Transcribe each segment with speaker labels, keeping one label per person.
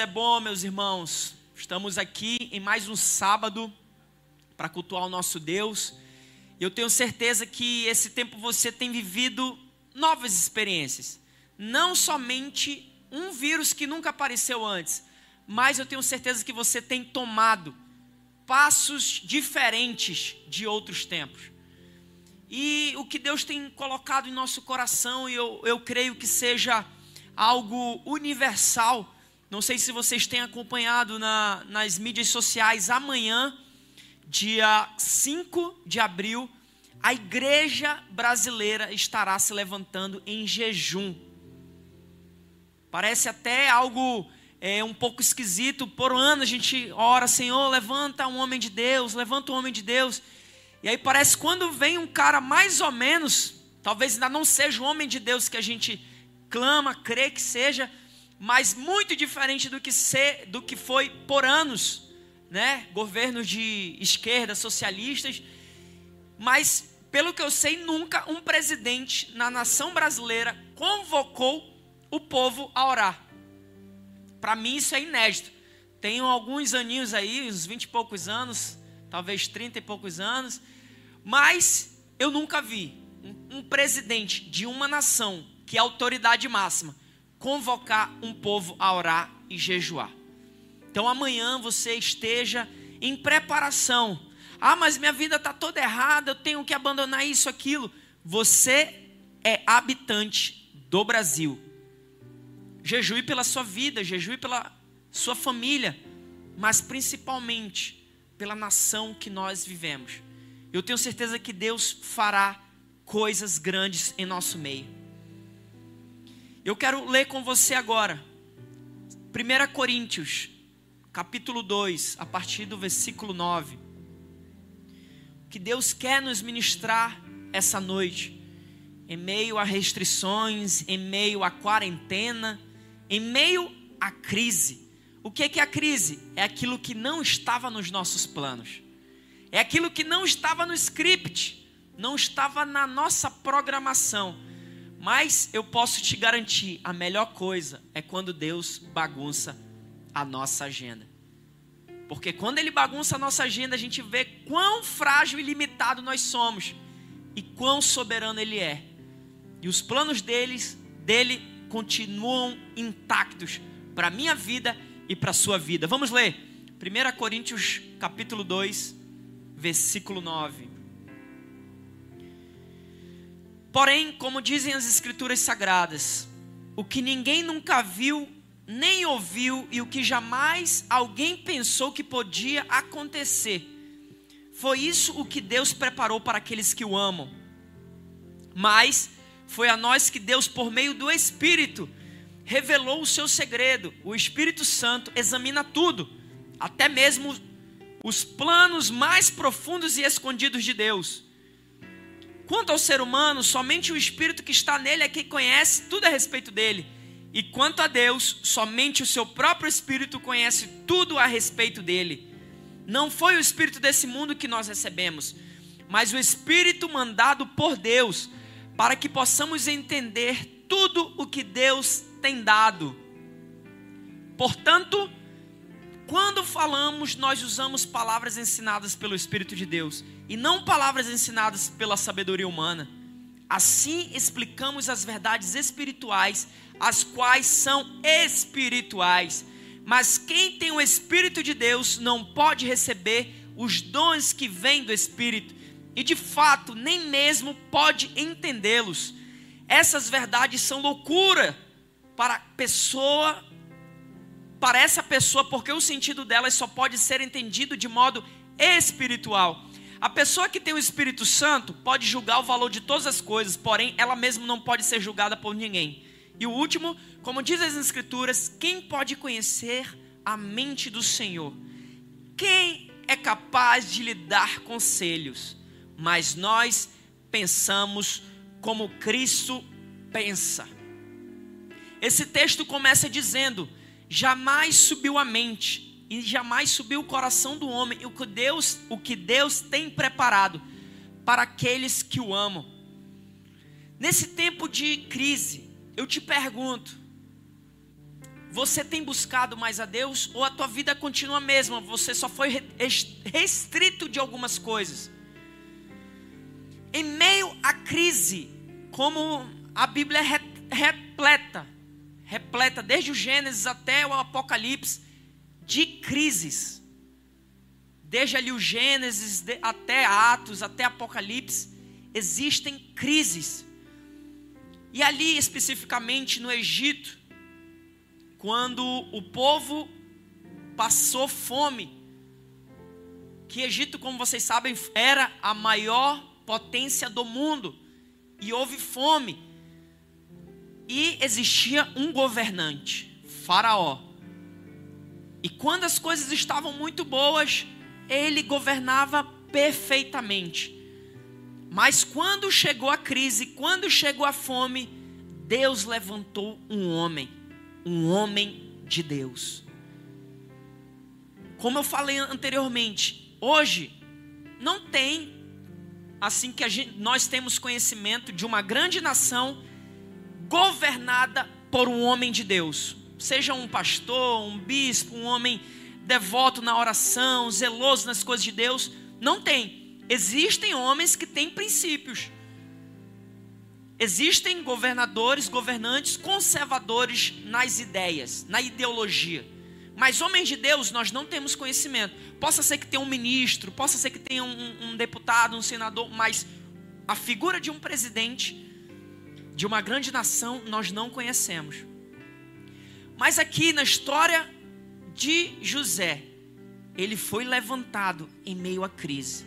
Speaker 1: é bom, meus irmãos. Estamos aqui em mais um sábado para cultuar o nosso Deus. Eu tenho certeza que esse tempo você tem vivido novas experiências. Não somente um vírus que nunca apareceu antes, mas eu tenho certeza que você tem tomado passos diferentes de outros tempos. E o que Deus tem colocado em nosso coração, eu, eu creio que seja algo universal não sei se vocês têm acompanhado na, nas mídias sociais. Amanhã, dia 5 de abril, a igreja brasileira estará se levantando em jejum. Parece até algo é, um pouco esquisito. Por um ano a gente ora, Senhor, levanta um homem de Deus, levanta um homem de Deus. E aí parece quando vem um cara mais ou menos, talvez ainda não seja o homem de Deus que a gente clama, crê que seja, mas muito diferente do que, ser, do que foi por anos, né? Governos de esquerda, socialistas. Mas, pelo que eu sei, nunca um presidente na nação brasileira convocou o povo a orar. Para mim, isso é inédito. Tenho alguns aninhos aí, uns 20 e poucos anos, talvez 30 e poucos anos, mas eu nunca vi um, um presidente de uma nação que é autoridade máxima convocar um povo a orar e jejuar. Então amanhã você esteja em preparação. Ah, mas minha vida está toda errada, eu tenho que abandonar isso, aquilo. Você é habitante do Brasil. Jejue pela sua vida, jejue pela sua família, mas principalmente pela nação que nós vivemos. Eu tenho certeza que Deus fará coisas grandes em nosso meio. Eu quero ler com você agora. 1 Coríntios, capítulo 2, a partir do versículo 9. Que Deus quer nos ministrar essa noite, em meio a restrições, em meio à quarentena, em meio à crise. O que é, que é a crise? É aquilo que não estava nos nossos planos, é aquilo que não estava no script, não estava na nossa programação mas eu posso te garantir, a melhor coisa é quando Deus bagunça a nossa agenda. Porque quando ele bagunça a nossa agenda, a gente vê quão frágil e limitado nós somos e quão soberano ele é. E os planos deles, dele continuam intactos para a minha vida e para a sua vida. Vamos ler. 1 Coríntios capítulo 2, versículo 9. Porém, como dizem as Escrituras Sagradas, o que ninguém nunca viu, nem ouviu e o que jamais alguém pensou que podia acontecer, foi isso o que Deus preparou para aqueles que o amam. Mas foi a nós que Deus, por meio do Espírito, revelou o seu segredo. O Espírito Santo examina tudo, até mesmo os planos mais profundos e escondidos de Deus. Quanto ao ser humano, somente o Espírito que está nele é quem conhece tudo a respeito dele. E quanto a Deus, somente o seu próprio Espírito conhece tudo a respeito dele. Não foi o Espírito desse mundo que nós recebemos, mas o Espírito mandado por Deus, para que possamos entender tudo o que Deus tem dado. Portanto, quando falamos, nós usamos palavras ensinadas pelo Espírito de Deus e não palavras ensinadas pela sabedoria humana. Assim explicamos as verdades espirituais, as quais são espirituais. Mas quem tem o Espírito de Deus não pode receber os dons que vêm do Espírito, e de fato nem mesmo pode entendê-los. Essas verdades são loucura para a pessoa, para essa pessoa, porque o sentido delas só pode ser entendido de modo espiritual. A pessoa que tem o Espírito Santo pode julgar o valor de todas as coisas, porém ela mesma não pode ser julgada por ninguém. E o último, como diz as Escrituras, quem pode conhecer a mente do Senhor? Quem é capaz de lhe dar conselhos? Mas nós pensamos como Cristo pensa. Esse texto começa dizendo: jamais subiu a mente e jamais subiu o coração do homem o que Deus, o que Deus tem preparado para aqueles que o amam. Nesse tempo de crise, eu te pergunto: Você tem buscado mais a Deus ou a tua vida continua a mesma? Você só foi restrito de algumas coisas. Em meio à crise, como a Bíblia é repleta, repleta desde o Gênesis até o Apocalipse de crises. Desde ali o Gênesis até Atos, até Apocalipse, existem crises. E ali especificamente no Egito, quando o povo passou fome, que Egito, como vocês sabem, era a maior potência do mundo, e houve fome, e existia um governante, Faraó. E quando as coisas estavam muito boas, ele governava perfeitamente. Mas quando chegou a crise, quando chegou a fome, Deus levantou um homem um homem de Deus. Como eu falei anteriormente, hoje não tem assim que gente, nós temos conhecimento de uma grande nação governada por um homem de Deus, seja um pastor, um bispo, um homem devoto na oração, zeloso nas coisas de Deus, não tem. Existem homens que têm princípios. Existem governadores, governantes conservadores nas ideias, na ideologia. Mas homens de Deus nós não temos conhecimento. Possa ser que tenha um ministro, possa ser que tenha um, um deputado, um senador, mas a figura de um presidente de uma grande nação nós não conhecemos. Mas aqui na história de José, ele foi levantado em meio à crise.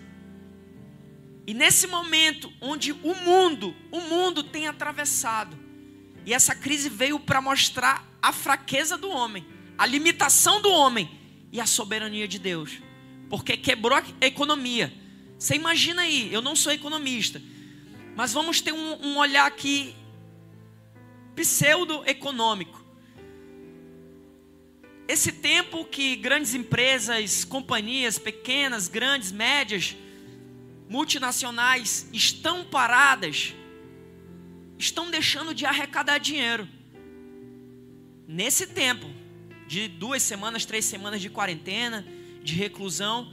Speaker 1: E nesse momento onde o mundo, o mundo tem atravessado, e essa crise veio para mostrar a fraqueza do homem, a limitação do homem e a soberania de Deus, porque quebrou a economia. Você imagina aí, eu não sou economista, mas vamos ter um, um olhar aqui pseudo-econômico. Esse tempo que grandes empresas, companhias pequenas, grandes, médias, multinacionais estão paradas, estão deixando de arrecadar dinheiro. Nesse tempo de duas semanas, três semanas de quarentena, de reclusão,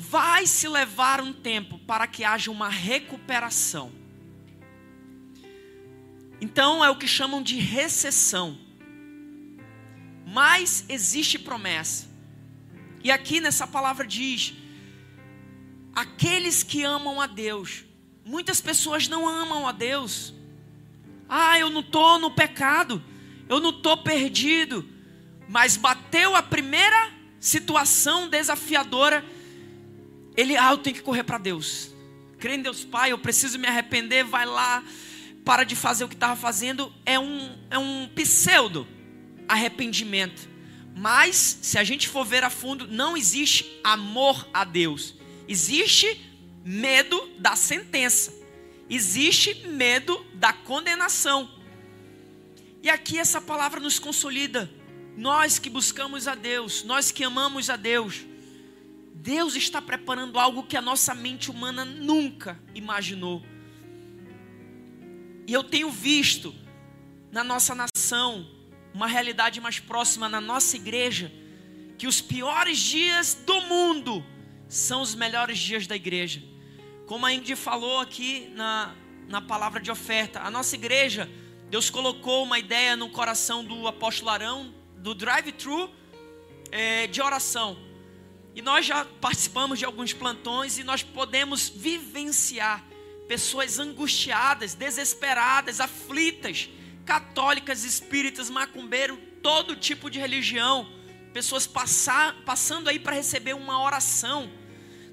Speaker 1: vai se levar um tempo para que haja uma recuperação. Então é o que chamam de recessão. Mas existe promessa. E aqui nessa palavra diz aqueles que amam a Deus. Muitas pessoas não amam a Deus. Ah, eu não estou no pecado, eu não estou perdido. Mas bateu a primeira situação desafiadora, ele, ah, eu tenho que correr para Deus. Crê em Deus Pai, eu preciso me arrepender, vai lá, para de fazer o que estava fazendo. É um, é um pseudo arrependimento. Mas, se a gente for ver a fundo, não existe amor a Deus Existe medo da sentença, existe medo da condenação. E aqui essa palavra nos consolida. Nós que buscamos a Deus, nós que amamos a Deus, Deus está preparando algo que a nossa mente humana nunca imaginou. E eu tenho visto na nossa nação uma realidade mais próxima na nossa igreja que os piores dias do mundo são os melhores dias da igreja. Como a Ingrid falou aqui na, na palavra de oferta, a nossa igreja, Deus colocou uma ideia no coração do apóstolo Arão, do drive-thru é, de oração. E nós já participamos de alguns plantões e nós podemos vivenciar pessoas angustiadas, desesperadas, aflitas, católicas, espíritas, macumbeiro, todo tipo de religião, pessoas passar, passando aí para receber uma oração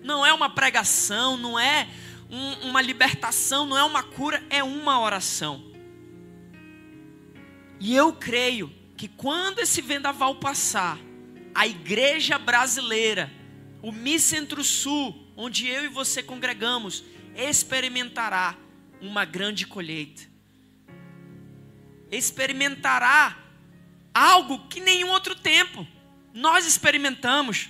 Speaker 1: não é uma pregação, não é um, uma libertação, não é uma cura, é uma oração. E eu creio que quando esse vendaval passar, a igreja brasileira, o Mi Centro-Sul, onde eu e você congregamos, experimentará uma grande colheita. Experimentará algo que nenhum outro tempo nós experimentamos.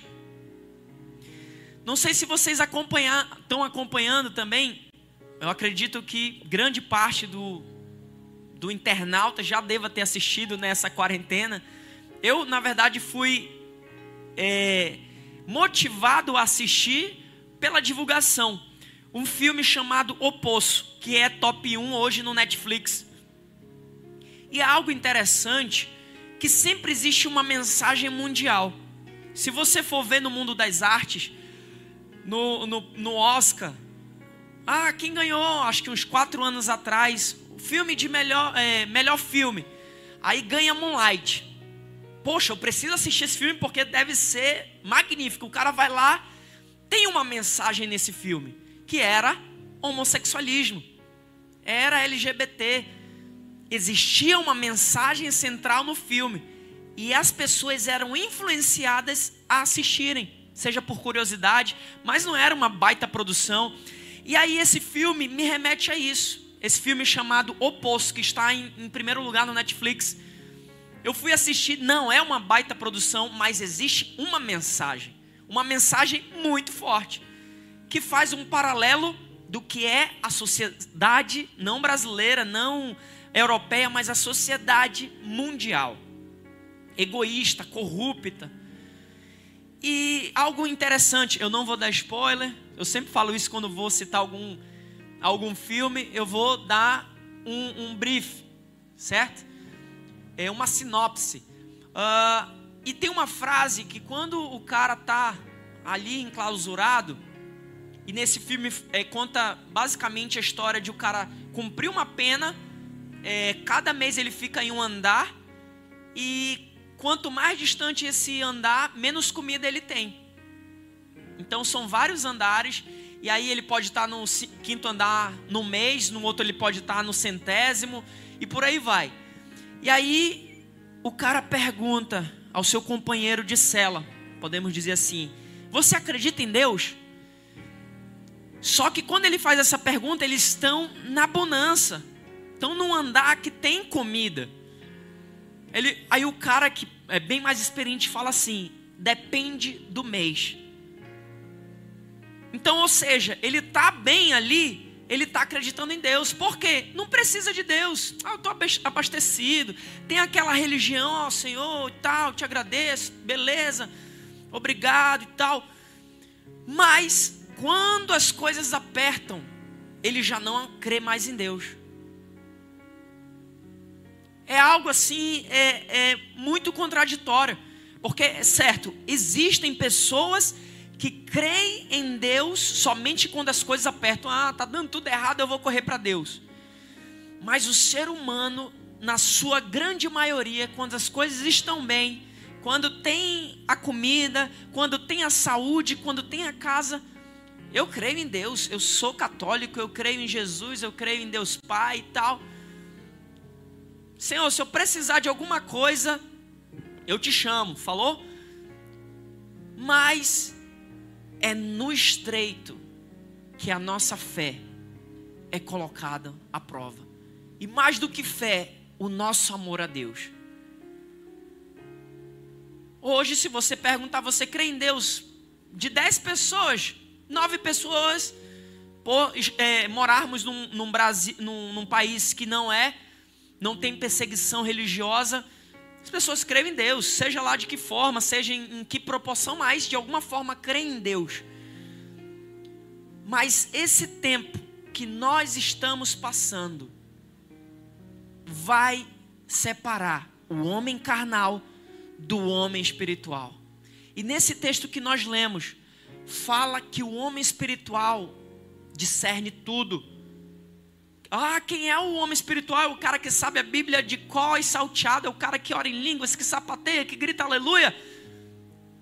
Speaker 1: Não sei se vocês estão acompanhando também. Eu acredito que grande parte do, do internauta já deva ter assistido nessa quarentena. Eu, na verdade, fui é, motivado a assistir pela divulgação. Um filme chamado O Poço, que é top 1 hoje no Netflix. E é algo interessante que sempre existe uma mensagem mundial. Se você for ver no mundo das artes, no, no, no Oscar, ah, quem ganhou, acho que uns quatro anos atrás, o filme de melhor, é, melhor filme. Aí ganha Moonlight. Poxa, eu preciso assistir esse filme porque deve ser magnífico. O cara vai lá, tem uma mensagem nesse filme, que era homossexualismo, era LGBT existia uma mensagem central no filme e as pessoas eram influenciadas a assistirem, seja por curiosidade, mas não era uma baita produção. E aí esse filme me remete a isso. Esse filme chamado Oposto, que está em, em primeiro lugar no Netflix. Eu fui assistir, não é uma baita produção, mas existe uma mensagem, uma mensagem muito forte, que faz um paralelo do que é a sociedade não brasileira, não europeia, mas a sociedade mundial. Egoísta, corrupta. E algo interessante, eu não vou dar spoiler, eu sempre falo isso quando vou citar algum, algum filme, eu vou dar um, um brief, certo? É uma sinopse. Uh, e tem uma frase que quando o cara tá ali enclausurado, e nesse filme é, conta basicamente a história de o cara cumprir uma pena é, cada mês ele fica em um andar e quanto mais distante esse andar, menos comida ele tem. Então são vários andares e aí ele pode estar no quinto andar no mês, no outro ele pode estar no centésimo e por aí vai. E aí o cara pergunta ao seu companheiro de cela, podemos dizer assim: Você acredita em Deus? Só que quando ele faz essa pergunta, eles estão na bonança. Estão num andar que tem comida. Ele, aí o cara que é bem mais experiente fala assim: depende do mês. Então, ou seja, ele está bem ali, ele está acreditando em Deus. Por quê? Não precisa de Deus. Ah, eu estou abastecido. Tem aquela religião, ó Senhor, e tal, te agradeço, beleza, obrigado e tal. Mas, quando as coisas apertam, ele já não crê mais em Deus é algo assim, é, é muito contraditório. Porque, é certo, existem pessoas que creem em Deus somente quando as coisas apertam. Ah, tá dando tudo errado, eu vou correr para Deus. Mas o ser humano, na sua grande maioria, quando as coisas estão bem, quando tem a comida, quando tem a saúde, quando tem a casa, eu creio em Deus, eu sou católico, eu creio em Jesus, eu creio em Deus Pai e tal. Senhor, se eu precisar de alguma coisa, eu te chamo, falou? Mas é no estreito que a nossa fé é colocada à prova. E mais do que fé, o nosso amor a Deus. Hoje, se você perguntar, você crê em Deus? De dez pessoas, nove pessoas, por é, morarmos num, num, Brasil, num, num país que não é não tem perseguição religiosa. As pessoas creem em Deus, seja lá de que forma, seja em, em que proporção, mas de alguma forma creem em Deus. Mas esse tempo que nós estamos passando vai separar o homem carnal do homem espiritual. E nesse texto que nós lemos, fala que o homem espiritual discerne tudo ah, quem é o homem espiritual? É o cara que sabe a Bíblia de có e salteado, é o cara que ora em línguas, que sapateia, que grita aleluia.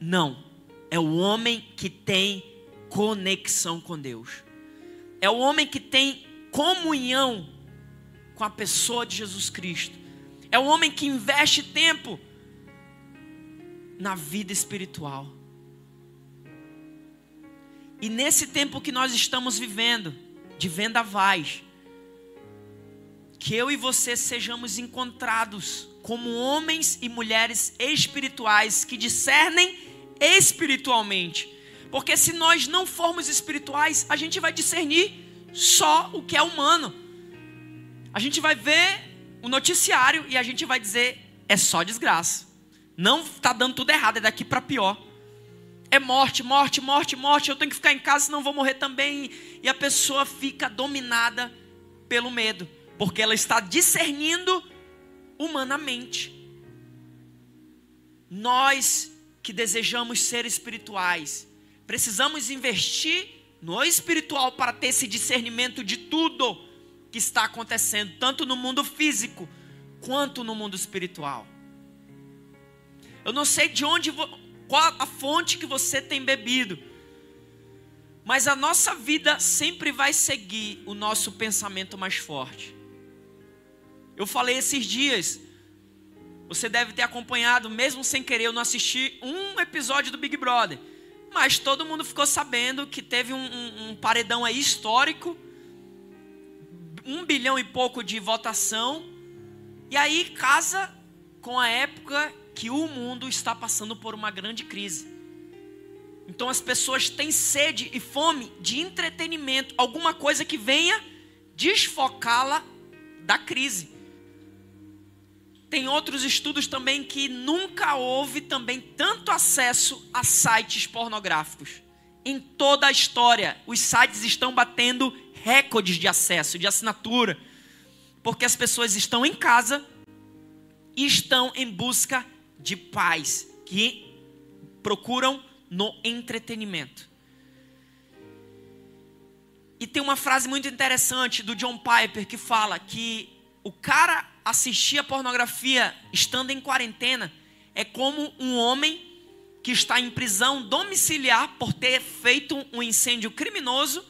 Speaker 1: Não, é o homem que tem conexão com Deus. É o homem que tem comunhão com a pessoa de Jesus Cristo. É o homem que investe tempo na vida espiritual. E nesse tempo que nós estamos vivendo, de vendavais, que eu e você sejamos encontrados como homens e mulheres espirituais que discernem espiritualmente. Porque se nós não formos espirituais, a gente vai discernir só o que é humano. A gente vai ver o noticiário e a gente vai dizer é só desgraça. Não está dando tudo errado, é daqui para pior. É morte, morte, morte, morte. Eu tenho que ficar em casa, senão vou morrer também. E a pessoa fica dominada pelo medo, porque ela está discernindo humanamente. Nós que desejamos ser espirituais, precisamos investir no espiritual para ter esse discernimento de tudo que está acontecendo, tanto no mundo físico quanto no mundo espiritual. Eu não sei de onde, qual a fonte que você tem bebido, mas a nossa vida sempre vai seguir o nosso pensamento mais forte. Eu falei esses dias, você deve ter acompanhado, mesmo sem querer, eu não assisti um episódio do Big Brother. Mas todo mundo ficou sabendo que teve um, um, um paredão aí histórico, um bilhão e pouco de votação, e aí casa com a época que o mundo está passando por uma grande crise. Então as pessoas têm sede e fome de entretenimento, alguma coisa que venha desfocá-la da crise. Tem outros estudos também que nunca houve também tanto acesso a sites pornográficos. Em toda a história, os sites estão batendo recordes de acesso, de assinatura, porque as pessoas estão em casa e estão em busca de paz, que procuram no entretenimento. E tem uma frase muito interessante do John Piper que fala que o cara assistir a pornografia estando em quarentena é como um homem que está em prisão domiciliar por ter feito um incêndio criminoso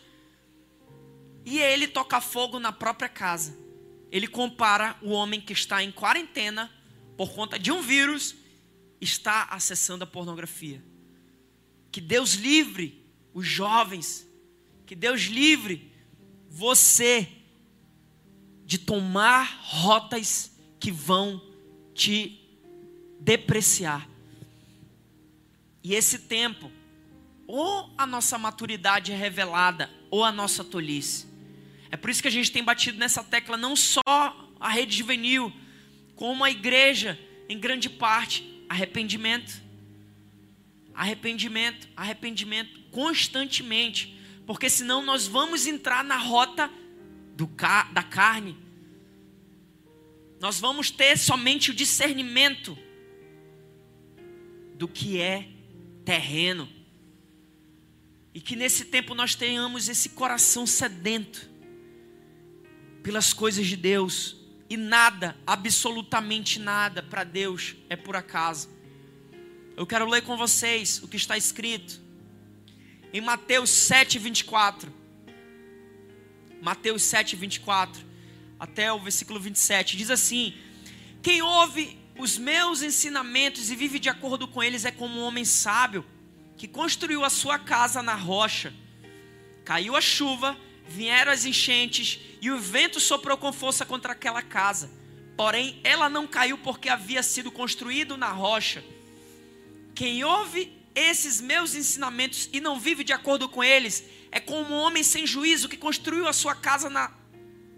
Speaker 1: e ele toca fogo na própria casa. Ele compara o homem que está em quarentena por conta de um vírus está acessando a pornografia. Que Deus livre os jovens, que Deus livre você de tomar rotas que vão te depreciar. E esse tempo, ou a nossa maturidade é revelada, ou a nossa tolice. É por isso que a gente tem batido nessa tecla, não só a rede juvenil, como a igreja, em grande parte, arrependimento. Arrependimento, arrependimento constantemente, porque senão nós vamos entrar na rota do, da carne. Nós vamos ter somente o discernimento do que é terreno. E que nesse tempo nós tenhamos esse coração sedento pelas coisas de Deus. E nada, absolutamente nada para Deus é por acaso. Eu quero ler com vocês o que está escrito em Mateus 7, 24. Mateus 7, 24 até o versículo 27. Diz assim: Quem ouve os meus ensinamentos e vive de acordo com eles é como um homem sábio que construiu a sua casa na rocha. Caiu a chuva, vieram as enchentes e o vento soprou com força contra aquela casa. Porém, ela não caiu porque havia sido construído na rocha. Quem ouve esses meus ensinamentos e não vive de acordo com eles é como um homem sem juízo que construiu a sua casa na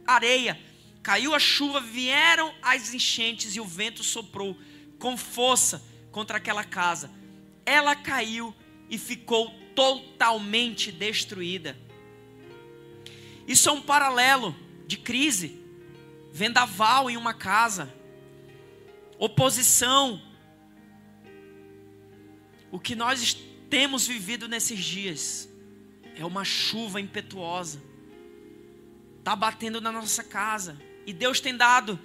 Speaker 1: areia. Caiu a chuva, vieram as enchentes e o vento soprou com força contra aquela casa. Ela caiu e ficou totalmente destruída. Isso é um paralelo de crise, vendaval em uma casa, oposição. O que nós temos vivido nesses dias é uma chuva impetuosa, está batendo na nossa casa, e Deus tem dado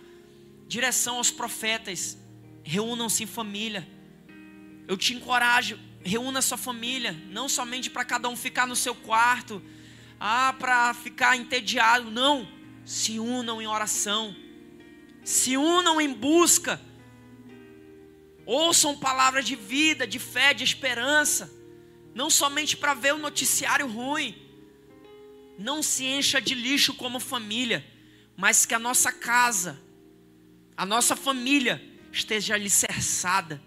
Speaker 1: direção aos profetas: reúnam-se em família. Eu te encorajo, reúna sua família, não somente para cada um ficar no seu quarto, ah, para ficar entediado. Não. Se unam em oração. Se unam em busca. Ouçam palavras de vida, de fé, de esperança. Não somente para ver o noticiário ruim. Não se encha de lixo como família, mas que a nossa casa, a nossa família esteja alicerçada.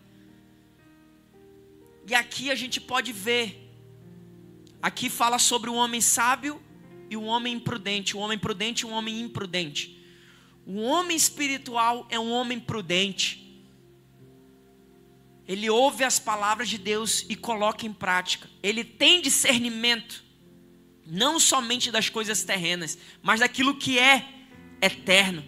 Speaker 1: E aqui a gente pode ver Aqui fala sobre o homem sábio e o homem imprudente, o homem prudente e o homem imprudente. O homem espiritual é um homem prudente. Ele ouve as palavras de Deus e coloca em prática. Ele tem discernimento, não somente das coisas terrenas, mas daquilo que é eterno.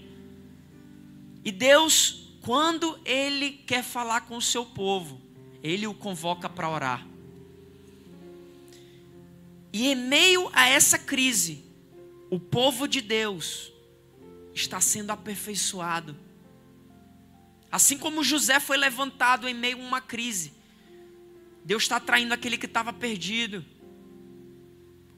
Speaker 1: E Deus, quando Ele quer falar com o seu povo, Ele o convoca para orar. E em meio a essa crise, o povo de Deus está sendo aperfeiçoado Assim como José foi levantado em meio a uma crise, Deus está traindo aquele que estava perdido.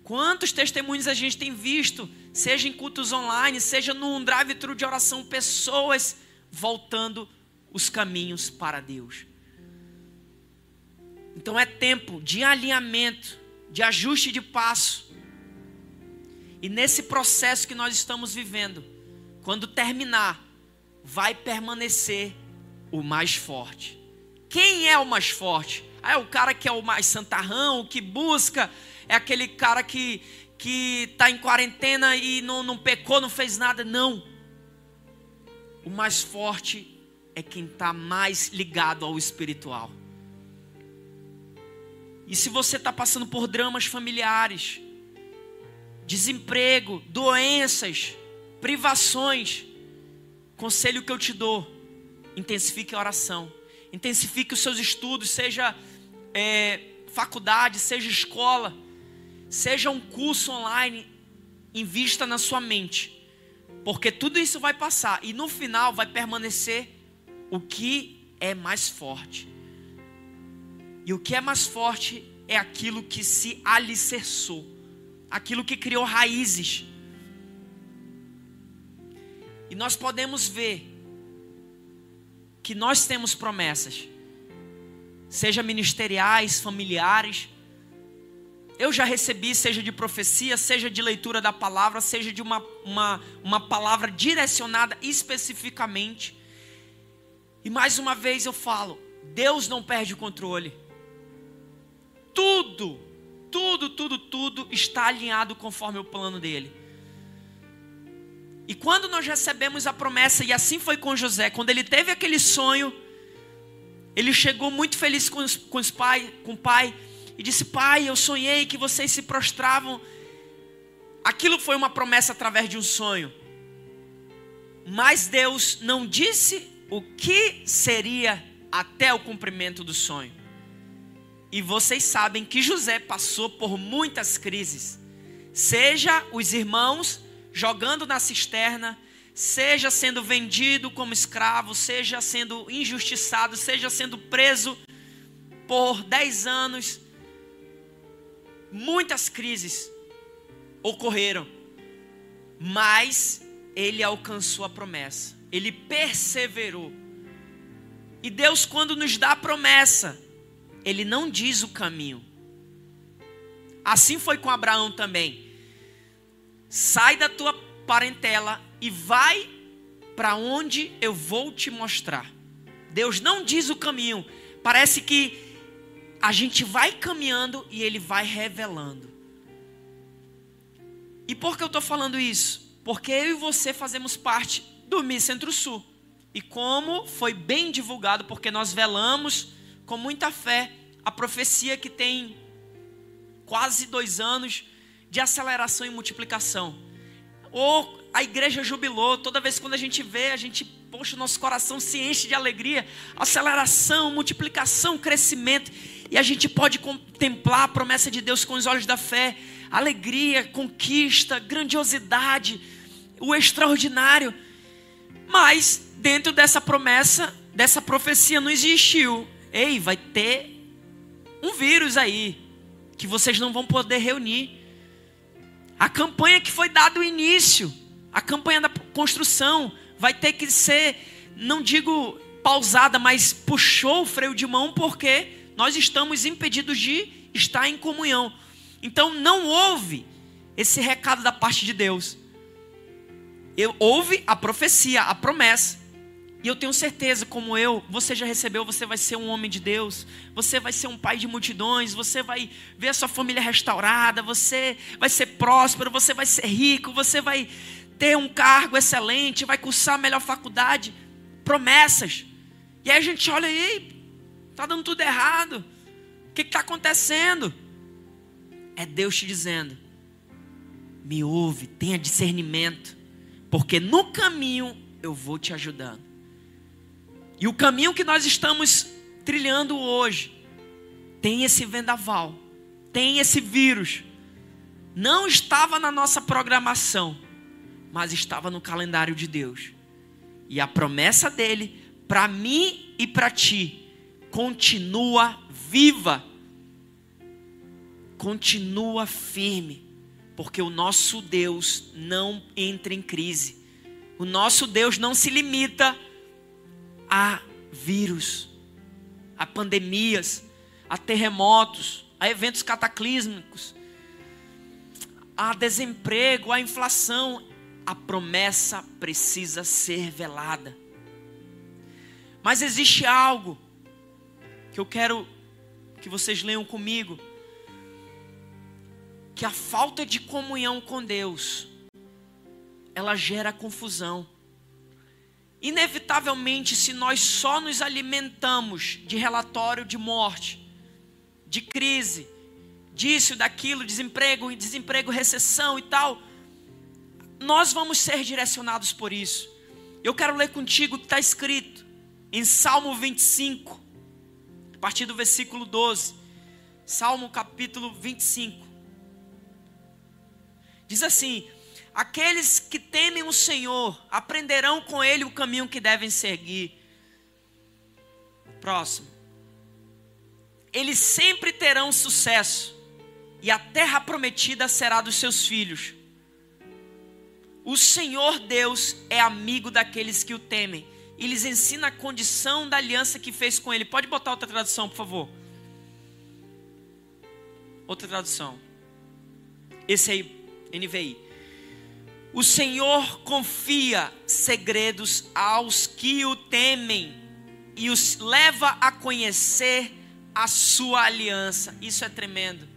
Speaker 1: Quantos testemunhos a gente tem visto, seja em cultos online, seja num drive-thru de oração, pessoas voltando os caminhos para Deus. Então é tempo de alinhamento, de ajuste de passo. E nesse processo que nós estamos vivendo, quando terminar, vai permanecer o mais forte. Quem é o mais forte? Ah, é o cara que é o mais santarrão, o que busca, é aquele cara que que está em quarentena e não, não pecou, não fez nada. Não. O mais forte é quem está mais ligado ao espiritual. E se você está passando por dramas familiares, desemprego, doenças, privações, conselho que eu te dou: intensifique a oração, intensifique os seus estudos, seja é, faculdade, seja escola, seja um curso online, invista na sua mente, porque tudo isso vai passar e no final vai permanecer o que é mais forte. E o que é mais forte é aquilo que se alicerçou, aquilo que criou raízes. E nós podemos ver que nós temos promessas, seja ministeriais, familiares. Eu já recebi, seja de profecia, seja de leitura da palavra, seja de uma, uma, uma palavra direcionada especificamente. E mais uma vez eu falo: Deus não perde o controle. Tudo, tudo, tudo, tudo está alinhado conforme o plano dele. E quando nós recebemos a promessa, e assim foi com José, quando ele teve aquele sonho, ele chegou muito feliz com, os, com, os pai, com o pai e disse: Pai, eu sonhei que vocês se prostravam. Aquilo foi uma promessa através de um sonho. Mas Deus não disse o que seria até o cumprimento do sonho. E vocês sabem que José passou por muitas crises. Seja os irmãos jogando na cisterna, seja sendo vendido como escravo, seja sendo injustiçado, seja sendo preso por dez anos. Muitas crises ocorreram, mas ele alcançou a promessa, ele perseverou. E Deus, quando nos dá a promessa, ele não diz o caminho. Assim foi com Abraão também sai da tua parentela e vai para onde eu vou te mostrar. Deus não diz o caminho, parece que a gente vai caminhando e ele vai revelando. E por que eu estou falando isso? Porque eu e você fazemos parte do Mi Centro-Sul. E como foi bem divulgado, porque nós velamos com muita fé a profecia que tem quase dois anos de aceleração e multiplicação. Ou a igreja jubilou, toda vez quando a gente vê, a gente, poxa, nosso coração se enche de alegria, aceleração, multiplicação, crescimento, e a gente pode contemplar a promessa de Deus com os olhos da fé, alegria, conquista, grandiosidade, o extraordinário. Mas dentro dessa promessa, dessa profecia não existiu. Ei, vai ter um vírus aí que vocês não vão poder reunir. A campanha que foi dado o início, a campanha da construção, vai ter que ser, não digo pausada, mas puxou o freio de mão porque nós estamos impedidos de estar em comunhão. Então não houve esse recado da parte de Deus. Eu, houve a profecia, a promessa. E eu tenho certeza, como eu, você já recebeu, você vai ser um homem de Deus, você vai ser um pai de multidões, você vai ver a sua família restaurada, você vai ser próspero, você vai ser rico, você vai ter um cargo excelente, vai cursar a melhor faculdade. Promessas. E aí a gente olha aí, está dando tudo errado. O que está acontecendo? É Deus te dizendo: me ouve, tenha discernimento, porque no caminho eu vou te ajudando. E o caminho que nós estamos trilhando hoje tem esse vendaval, tem esse vírus. Não estava na nossa programação, mas estava no calendário de Deus. E a promessa dele para mim e para ti continua viva. Continua firme, porque o nosso Deus não entra em crise. O nosso Deus não se limita a vírus, a pandemias, a terremotos, a eventos cataclísmicos, a desemprego, a inflação. A promessa precisa ser velada. Mas existe algo que eu quero que vocês leiam comigo, que a falta de comunhão com Deus, ela gera confusão. Inevitavelmente, se nós só nos alimentamos de relatório de morte, de crise, disso, daquilo, desemprego, desemprego, recessão e tal, nós vamos ser direcionados por isso. Eu quero ler contigo o que está escrito em Salmo 25, a partir do versículo 12. Salmo capítulo 25. Diz assim: Aqueles que temem o Senhor aprenderão com ele o caminho que devem seguir. Próximo. Eles sempre terão sucesso, e a terra prometida será dos seus filhos. O Senhor Deus é amigo daqueles que o temem e lhes ensina a condição da aliança que fez com ele. Pode botar outra tradução, por favor. Outra tradução. Esse aí, NVI. O Senhor confia segredos aos que o temem e os leva a conhecer a sua aliança. Isso é tremendo.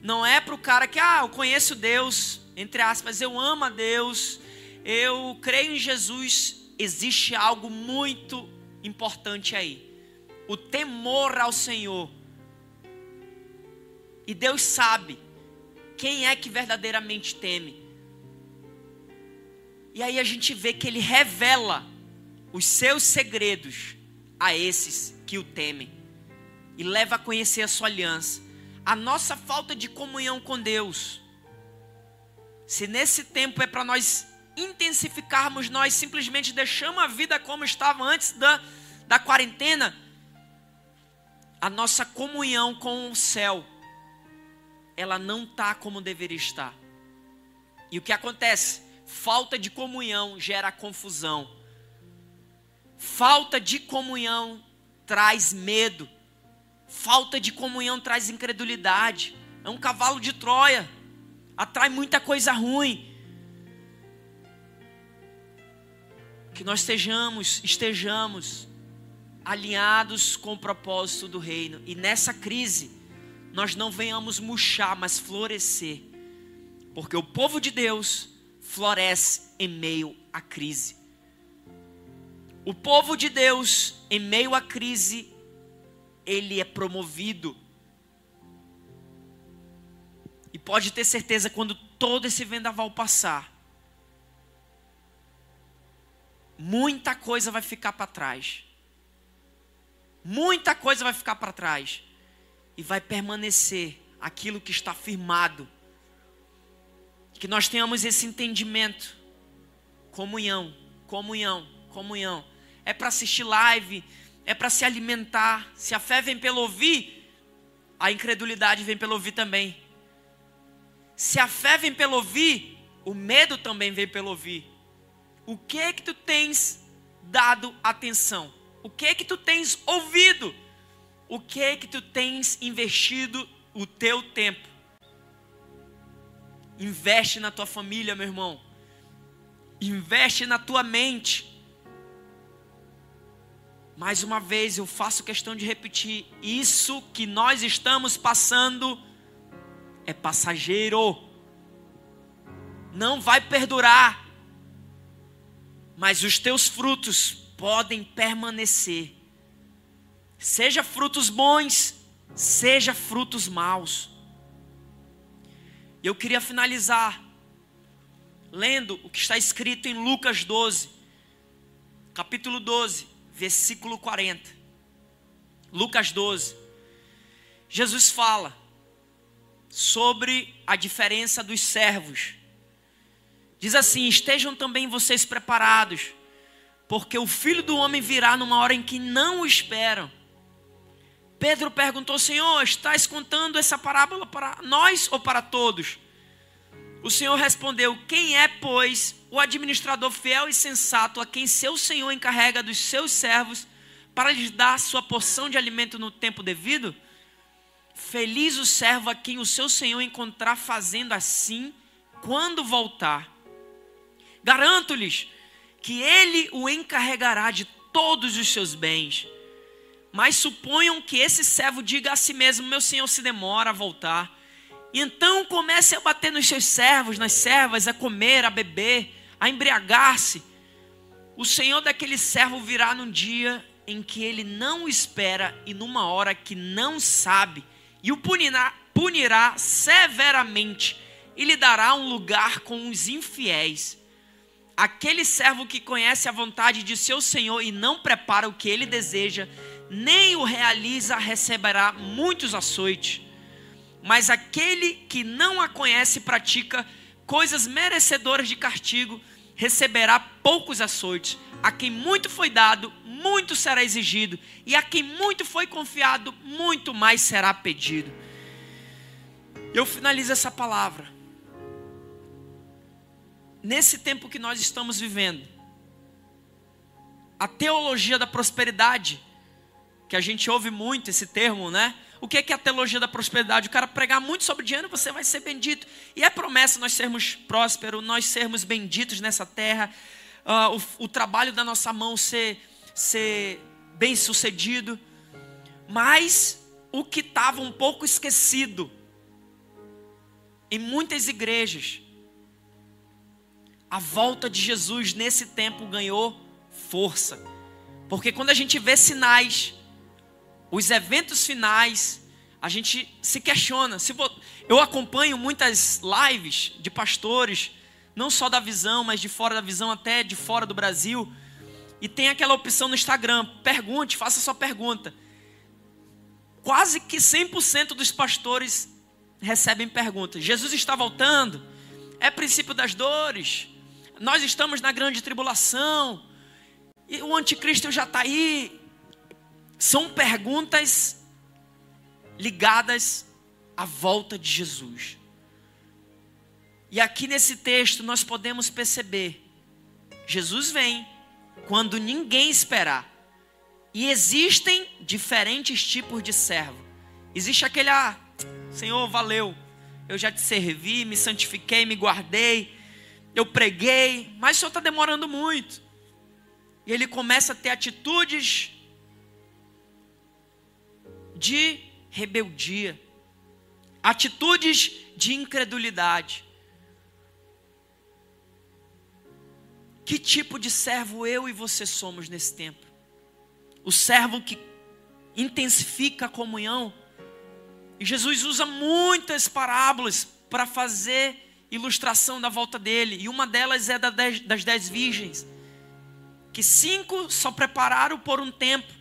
Speaker 1: Não é para o cara que, ah, eu conheço Deus, entre aspas, eu amo a Deus, eu creio em Jesus. Existe algo muito importante aí: o temor ao Senhor. E Deus sabe quem é que verdadeiramente teme. E aí a gente vê que ele revela os seus segredos a esses que o temem e leva a conhecer a sua aliança. A nossa falta de comunhão com Deus, se nesse tempo é para nós intensificarmos, nós simplesmente deixamos a vida como estava antes da, da quarentena, a nossa comunhão com o céu, ela não está como deveria estar. E o que acontece? Falta de comunhão gera confusão. Falta de comunhão traz medo. Falta de comunhão traz incredulidade. É um cavalo de Troia. Atrai muita coisa ruim. Que nós estejamos, estejamos alinhados com o propósito do reino. E nessa crise, nós não venhamos murchar, mas florescer. Porque o povo de Deus floresce em meio à crise. O povo de Deus, em meio à crise, ele é promovido. E pode ter certeza, quando todo esse vendaval passar, muita coisa vai ficar para trás. Muita coisa vai ficar para trás. E vai permanecer aquilo que está firmado que nós tenhamos esse entendimento. Comunhão, comunhão, comunhão. É para assistir live, é para se alimentar. Se a fé vem pelo ouvir, a incredulidade vem pelo ouvir também. Se a fé vem pelo ouvir, o medo também vem pelo ouvir. O que é que tu tens dado atenção? O que é que tu tens ouvido? O que é que tu tens investido o teu tempo? Investe na tua família, meu irmão. Investe na tua mente. Mais uma vez, eu faço questão de repetir: isso que nós estamos passando é passageiro, não vai perdurar. mas os teus frutos podem permanecer. Seja frutos bons, seja frutos maus. Eu queria finalizar lendo o que está escrito em Lucas 12, capítulo 12, versículo 40. Lucas 12. Jesus fala sobre a diferença dos servos. Diz assim: Estejam também vocês preparados, porque o filho do homem virá numa hora em que não o esperam. Pedro perguntou: Senhor, estás contando essa parábola para nós ou para todos? O Senhor respondeu: Quem é, pois, o administrador fiel e sensato a quem seu senhor encarrega dos seus servos para lhes dar sua porção de alimento no tempo devido? Feliz o servo a quem o seu senhor encontrar fazendo assim quando voltar. Garanto-lhes que ele o encarregará de todos os seus bens. Mas suponham que esse servo diga a si mesmo: Meu senhor se demora a voltar. E então comece a bater nos seus servos, nas servas, a comer, a beber, a embriagar-se. O senhor daquele servo virá num dia em que ele não espera e numa hora que não sabe, e o punirá, punirá severamente e lhe dará um lugar com os infiéis. Aquele servo que conhece a vontade de seu senhor e não prepara o que ele deseja, nem o realiza, receberá muitos açoites. Mas aquele que não a conhece e pratica coisas merecedoras de castigo, receberá poucos açoites. A quem muito foi dado, muito será exigido, e a quem muito foi confiado, muito mais será pedido. Eu finalizo essa palavra. Nesse tempo que nós estamos vivendo, a teologia da prosperidade que a gente ouve muito esse termo, né? O que é, que é a teologia da prosperidade? O cara pregar muito sobre dinheiro, você vai ser bendito. E é promessa nós sermos prósperos, nós sermos benditos nessa terra, uh, o, o, trabalho da nossa mão ser, ser bem sucedido. Mas o que estava um pouco esquecido em muitas igrejas, a volta de Jesus nesse tempo ganhou força. Porque quando a gente vê sinais os eventos finais, a gente se questiona. Se eu acompanho muitas lives de pastores, não só da visão, mas de fora da visão, até de fora do Brasil. E tem aquela opção no Instagram: pergunte, faça sua pergunta. Quase que 100% dos pastores recebem perguntas. Jesus está voltando? É princípio das dores? Nós estamos na grande tribulação? E o anticristo já está aí? São perguntas ligadas à volta de Jesus. E aqui nesse texto nós podemos perceber: Jesus vem quando ninguém esperar. E existem diferentes tipos de servo. Existe aquele, ah, Senhor, valeu, eu já te servi, me santifiquei, me guardei, eu preguei, mas o Senhor está demorando muito. E ele começa a ter atitudes de rebeldia, atitudes de incredulidade. Que tipo de servo eu e você somos nesse tempo? O servo que intensifica a comunhão. E Jesus usa muitas parábolas para fazer ilustração da volta dele. E uma delas é das dez virgens. Que cinco só prepararam por um tempo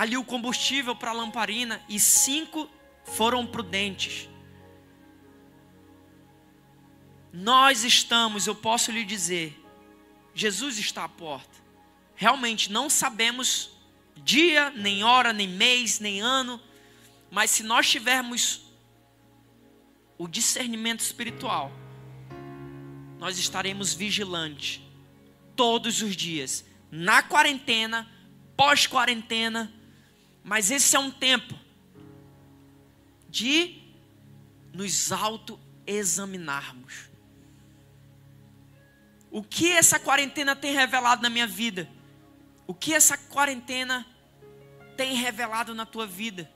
Speaker 1: ali o combustível para a lamparina e cinco foram prudentes. Nós estamos, eu posso lhe dizer, Jesus está à porta. Realmente não sabemos dia, nem hora, nem mês, nem ano, mas se nós tivermos o discernimento espiritual, nós estaremos vigilantes todos os dias, na quarentena, pós-quarentena, mas esse é um tempo de nos autoexaminarmos. O que essa quarentena tem revelado na minha vida? O que essa quarentena tem revelado na tua vida?